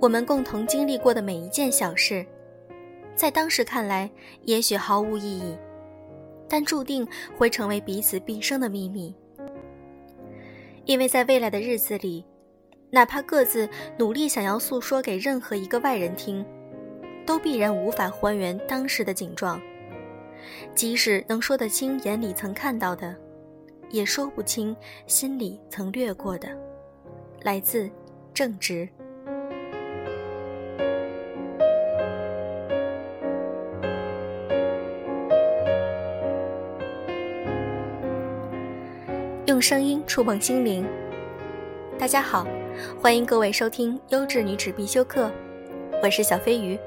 我们共同经历过的每一件小事，在当时看来也许毫无意义，但注定会成为彼此毕生的秘密。因为在未来的日子里，哪怕各自努力想要诉说给任何一个外人听，都必然无法还原当时的景状。即使能说得清眼里曾看到的，也说不清心里曾掠过的。来自正直。用声音触碰心灵。大家好，欢迎各位收听《优质女纸必修课》，我是小飞鱼。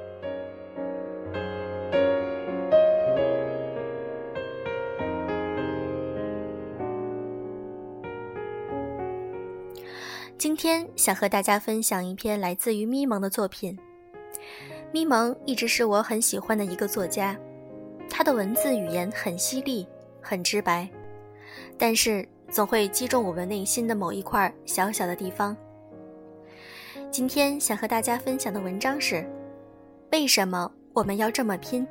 今天想和大家分享一篇来自于咪蒙的作品。咪蒙一直是我很喜欢的一个作家，他的文字语言很犀利，很直白，但是总会击中我们内心的某一块小小的地方。今天想和大家分享的文章是：为什么我们要这么拼？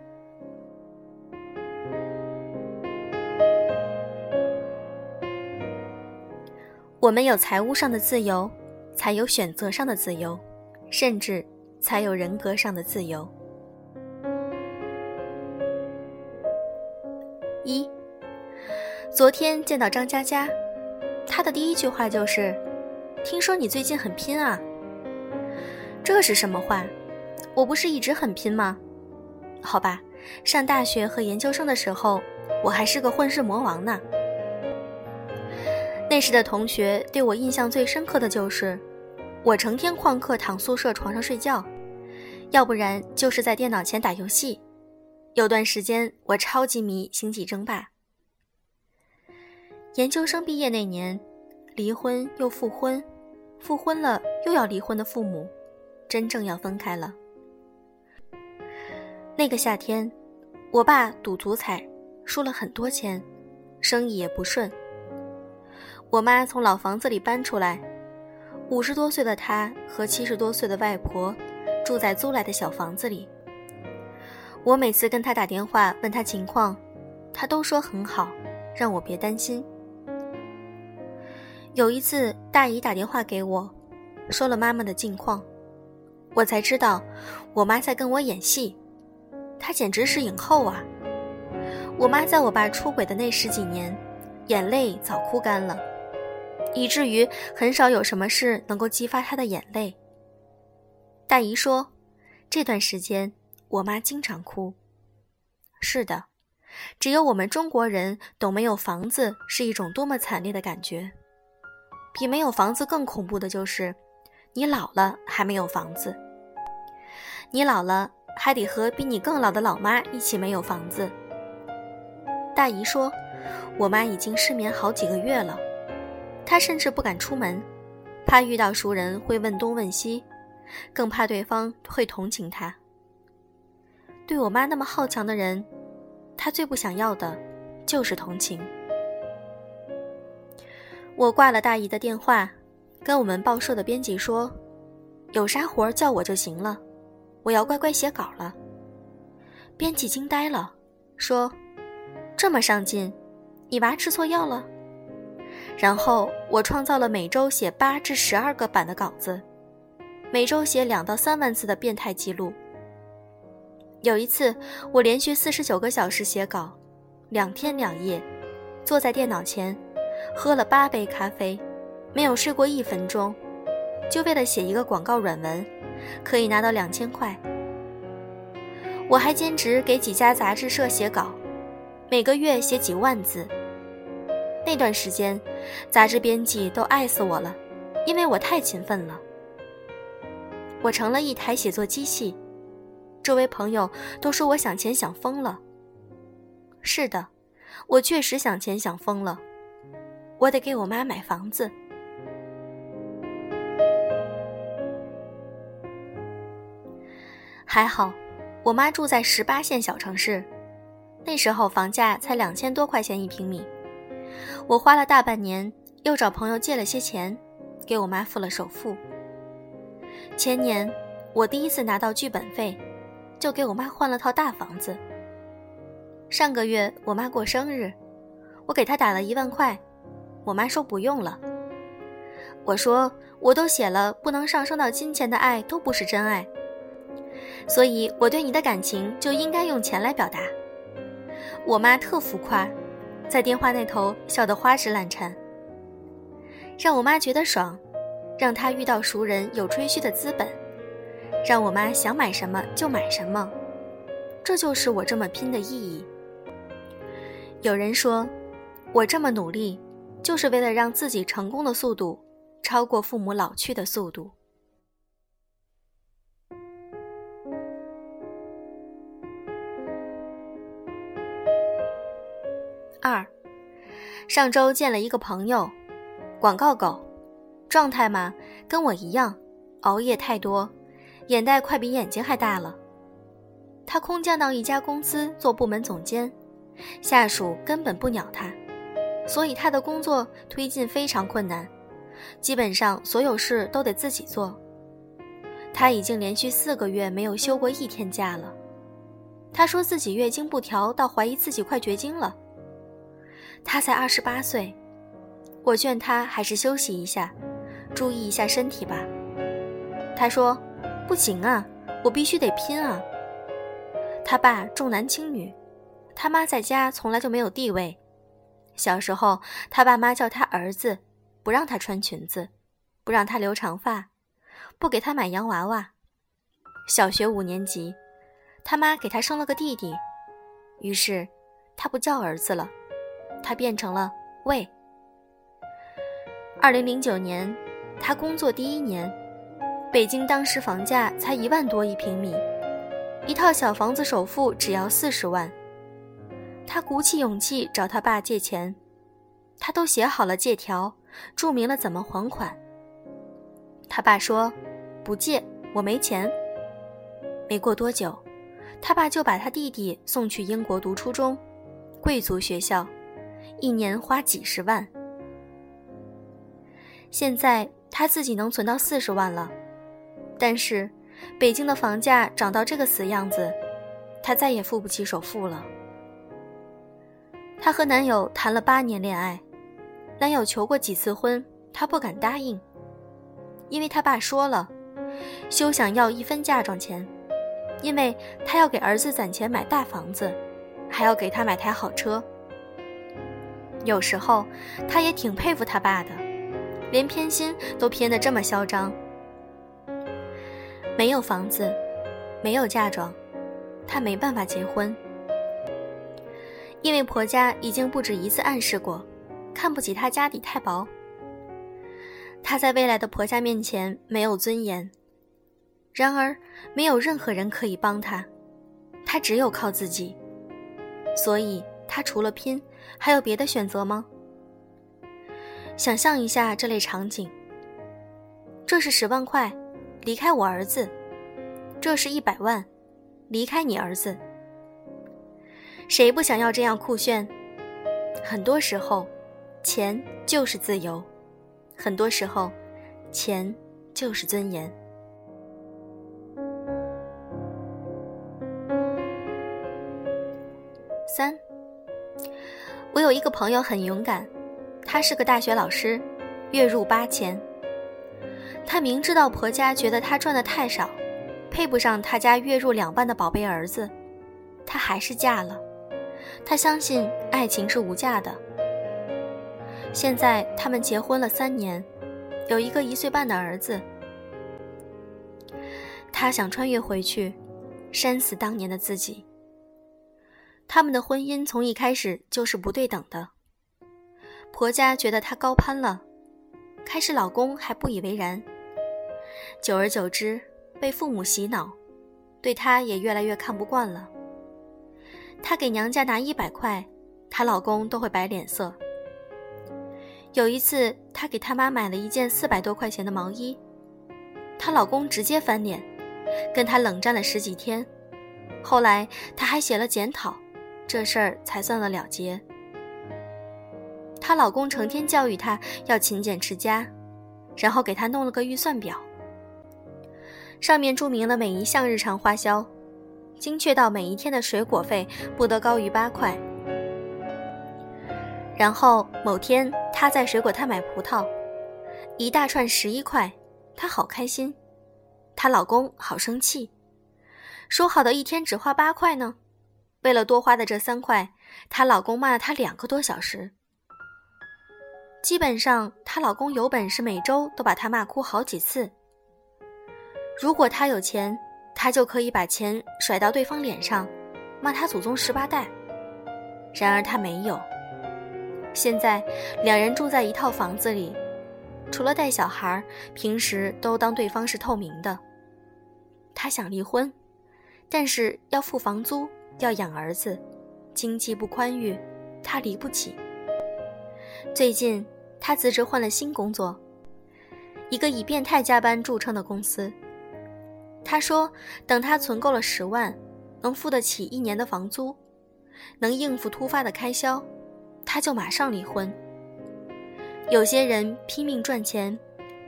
我们有财务上的自由，才有选择上的自由，甚至才有人格上的自由。昨天见到张佳佳，她的第一句话就是：“听说你最近很拼啊。”这是什么话？我不是一直很拼吗？好吧，上大学和研究生的时候，我还是个混世魔王呢。那时的同学对我印象最深刻的就是，我成天旷课躺宿舍床上睡觉，要不然就是在电脑前打游戏。有段时间我超级迷《星际争霸》。研究生毕业那年，离婚又复婚，复婚了又要离婚的父母，真正要分开了。那个夏天，我爸赌足彩，输了很多钱，生意也不顺。我妈从老房子里搬出来，五十多岁的她和七十多岁的外婆住在租来的小房子里。我每次跟她打电话问她情况，她都说很好，让我别担心。有一次，大姨打电话给我，说了妈妈的近况，我才知道我妈在跟我演戏，她简直是影后啊！我妈在我爸出轨的那十几年，眼泪早哭干了。以至于很少有什么事能够激发她的眼泪。大姨说，这段时间我妈经常哭。是的，只有我们中国人懂没有房子是一种多么惨烈的感觉。比没有房子更恐怖的就是，你老了还没有房子。你老了还得和比你更老的老妈一起没有房子。大姨说，我妈已经失眠好几个月了。她甚至不敢出门，怕遇到熟人会问东问西，更怕对方会同情她。对我妈那么好强的人，她最不想要的，就是同情。我挂了大姨的电话，跟我们报社的编辑说：“有啥活叫我就行了，我要乖乖写稿了。”编辑惊呆了，说：“这么上进，你娃吃错药了？”然后我创造了每周写八至十二个版的稿子，每周写两到三万字的变态记录。有一次，我连续四十九个小时写稿，两天两夜，坐在电脑前，喝了八杯咖啡，没有睡过一分钟，就为了写一个广告软文，可以拿到两千块。我还兼职给几家杂志社写稿，每个月写几万字。那段时间，杂志编辑都爱死我了，因为我太勤奋了。我成了一台写作机器，周围朋友都说我想钱想疯了。是的，我确实想钱想疯了。我得给我妈买房子。还好，我妈住在十八线小城市，那时候房价才两千多块钱一平米。我花了大半年，又找朋友借了些钱，给我妈付了首付。前年，我第一次拿到剧本费，就给我妈换了套大房子。上个月我妈过生日，我给她打了一万块，我妈说不用了。我说我都写了，不能上升到金钱的爱都不是真爱，所以我对你的感情就应该用钱来表达。我妈特浮夸，在电话那头笑得花枝乱颤，让我妈觉得爽，让她遇到熟人有吹嘘的资本。让我妈想买什么就买什么，这就是我这么拼的意义。有人说，我这么努力，就是为了让自己成功的速度超过父母老去的速度。二，上周见了一个朋友，广告狗，状态嘛，跟我一样，熬夜太多。眼袋快比眼睛还大了。他空降到一家公司做部门总监，下属根本不鸟他，所以他的工作推进非常困难，基本上所有事都得自己做。他已经连续四个月没有休过一天假了。他说自己月经不调到怀疑自己快绝经了。他才二十八岁，我劝他还是休息一下，注意一下身体吧。他说。不行啊，我必须得拼啊！他爸重男轻女，他妈在家从来就没有地位。小时候，他爸妈叫他儿子，不让他穿裙子，不让他留长发，不给他买洋娃娃。小学五年级，他妈给他生了个弟弟，于是他不叫儿子了，他变成了喂。二零零九年，他工作第一年。北京当时房价才一万多一平米，一套小房子首付只要四十万。他鼓起勇气找他爸借钱，他都写好了借条，注明了怎么还款。他爸说：“不借，我没钱。”没过多久，他爸就把他弟弟送去英国读初中，贵族学校，一年花几十万。现在他自己能存到四十万了。但是，北京的房价涨到这个死样子，他再也付不起首付了。她和男友谈了八年恋爱，男友求过几次婚，她不敢答应，因为她爸说了，休想要一分嫁妆钱，因为她要给儿子攒钱买大房子，还要给他买台好车。有时候，她也挺佩服他爸的，连偏心都偏得这么嚣张。没有房子，没有嫁妆，她没办法结婚，因为婆家已经不止一次暗示过，看不起她家底太薄。她在未来的婆家面前没有尊严，然而没有任何人可以帮她，她只有靠自己，所以她除了拼，还有别的选择吗？想象一下这类场景，这是十万块。离开我儿子，这是一百万；离开你儿子，谁不想要这样酷炫？很多时候，钱就是自由；很多时候，钱就是尊严。三，我有一个朋友很勇敢，他是个大学老师，月入八千。他明知道婆家觉得他赚的太少，配不上他家月入两万的宝贝儿子，她还是嫁了。她相信爱情是无价的。现在他们结婚了三年，有一个一岁半的儿子。她想穿越回去，扇死当年的自己。他们的婚姻从一开始就是不对等的。婆家觉得她高攀了，开始老公还不以为然。久而久之，被父母洗脑，对她也越来越看不惯了。她给娘家拿一百块，她老公都会摆脸色。有一次，她给她妈买了一件四百多块钱的毛衣，她老公直接翻脸，跟她冷战了十几天。后来，她还写了检讨，这事儿才算了了结。她老公成天教育她要勤俭持家，然后给她弄了个预算表。上面注明了每一项日常花销，精确到每一天的水果费不得高于八块。然后某天，她在水果摊买葡萄，一大串十一块，她好开心，她老公好生气，说好的一天只花八块呢？为了多花的这三块，她老公骂了她两个多小时。基本上，她老公有本事每周都把她骂哭好几次。如果他有钱，他就可以把钱甩到对方脸上，骂他祖宗十八代。然而他没有。现在两人住在一套房子里，除了带小孩，平时都当对方是透明的。他想离婚，但是要付房租，要养儿子，经济不宽裕，他离不起。最近他辞职换了新工作，一个以变态加班著称的公司。他说：“等他存够了十万，能付得起一年的房租，能应付突发的开销，他就马上离婚。”有些人拼命赚钱，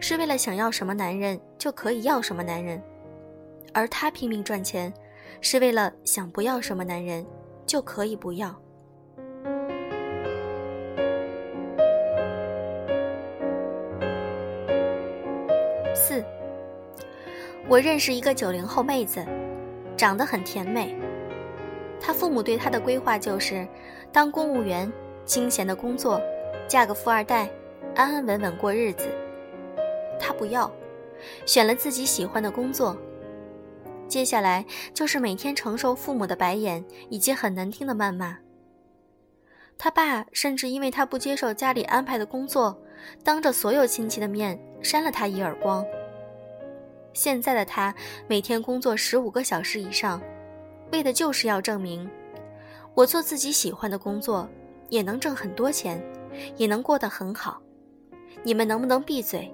是为了想要什么男人就可以要什么男人，而他拼命赚钱，是为了想不要什么男人就可以不要。我认识一个九零后妹子，长得很甜美。她父母对她的规划就是当公务员，清闲的工作，嫁个富二代，安安稳稳过日子。她不要，选了自己喜欢的工作。接下来就是每天承受父母的白眼以及很难听的谩骂。他爸甚至因为他不接受家里安排的工作，当着所有亲戚的面扇了他一耳光。现在的他每天工作十五个小时以上，为的就是要证明，我做自己喜欢的工作，也能挣很多钱，也能过得很好。你们能不能闭嘴？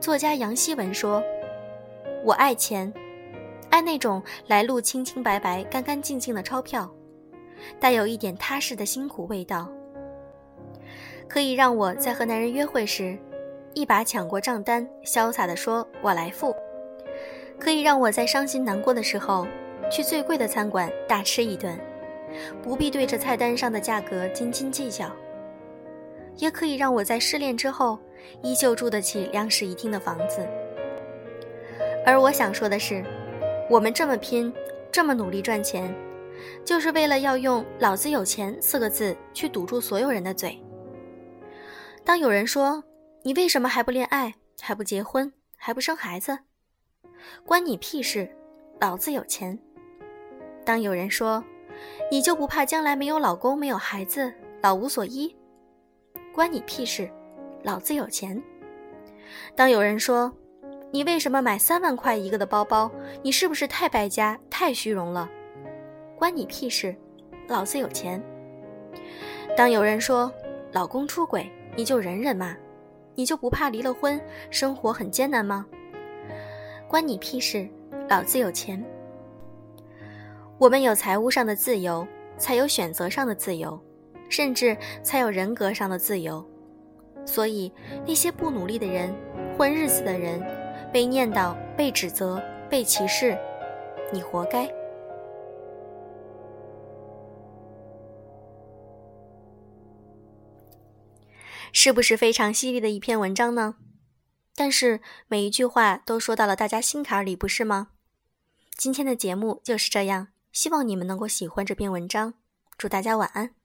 作家杨希文说：“我爱钱，爱那种来路清清白白、干干净净的钞票，带有一点踏实的辛苦味道，可以让我在和男人约会时。”一把抢过账单，潇洒地说：“我来付。”可以让我在伤心难过的时候，去最贵的餐馆大吃一顿，不必对着菜单上的价格斤斤计较。也可以让我在失恋之后，依旧住得起两室一厅的房子。而我想说的是，我们这么拼，这么努力赚钱，就是为了要用“老子有钱”四个字去堵住所有人的嘴。当有人说，你为什么还不恋爱，还不结婚，还不生孩子？关你屁事！老子有钱。当有人说，你就不怕将来没有老公、没有孩子，老无所依？关你屁事！老子有钱。当有人说，你为什么买三万块一个的包包？你是不是太败家、太虚荣了？关你屁事！老子有钱。当有人说，老公出轨，你就忍忍嘛。你就不怕离了婚，生活很艰难吗？关你屁事！老子有钱。我们有财务上的自由，才有选择上的自由，甚至才有人格上的自由。所以，那些不努力的人，混日子的人，被念叨、被指责、被歧视，你活该。是不是非常犀利的一篇文章呢？但是每一句话都说到了大家心坎里，不是吗？今天的节目就是这样，希望你们能够喜欢这篇文章，祝大家晚安。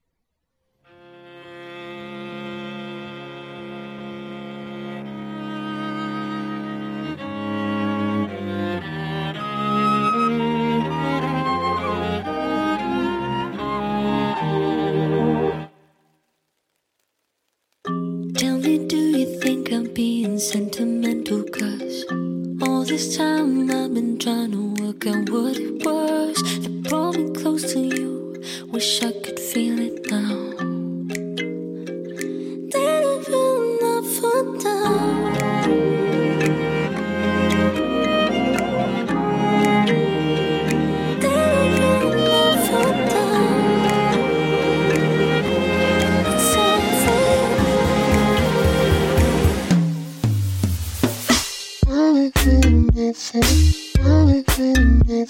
cause all this time I've been trying to work out what it was that brought me close to you. Wish I could feel it now.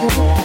Oh.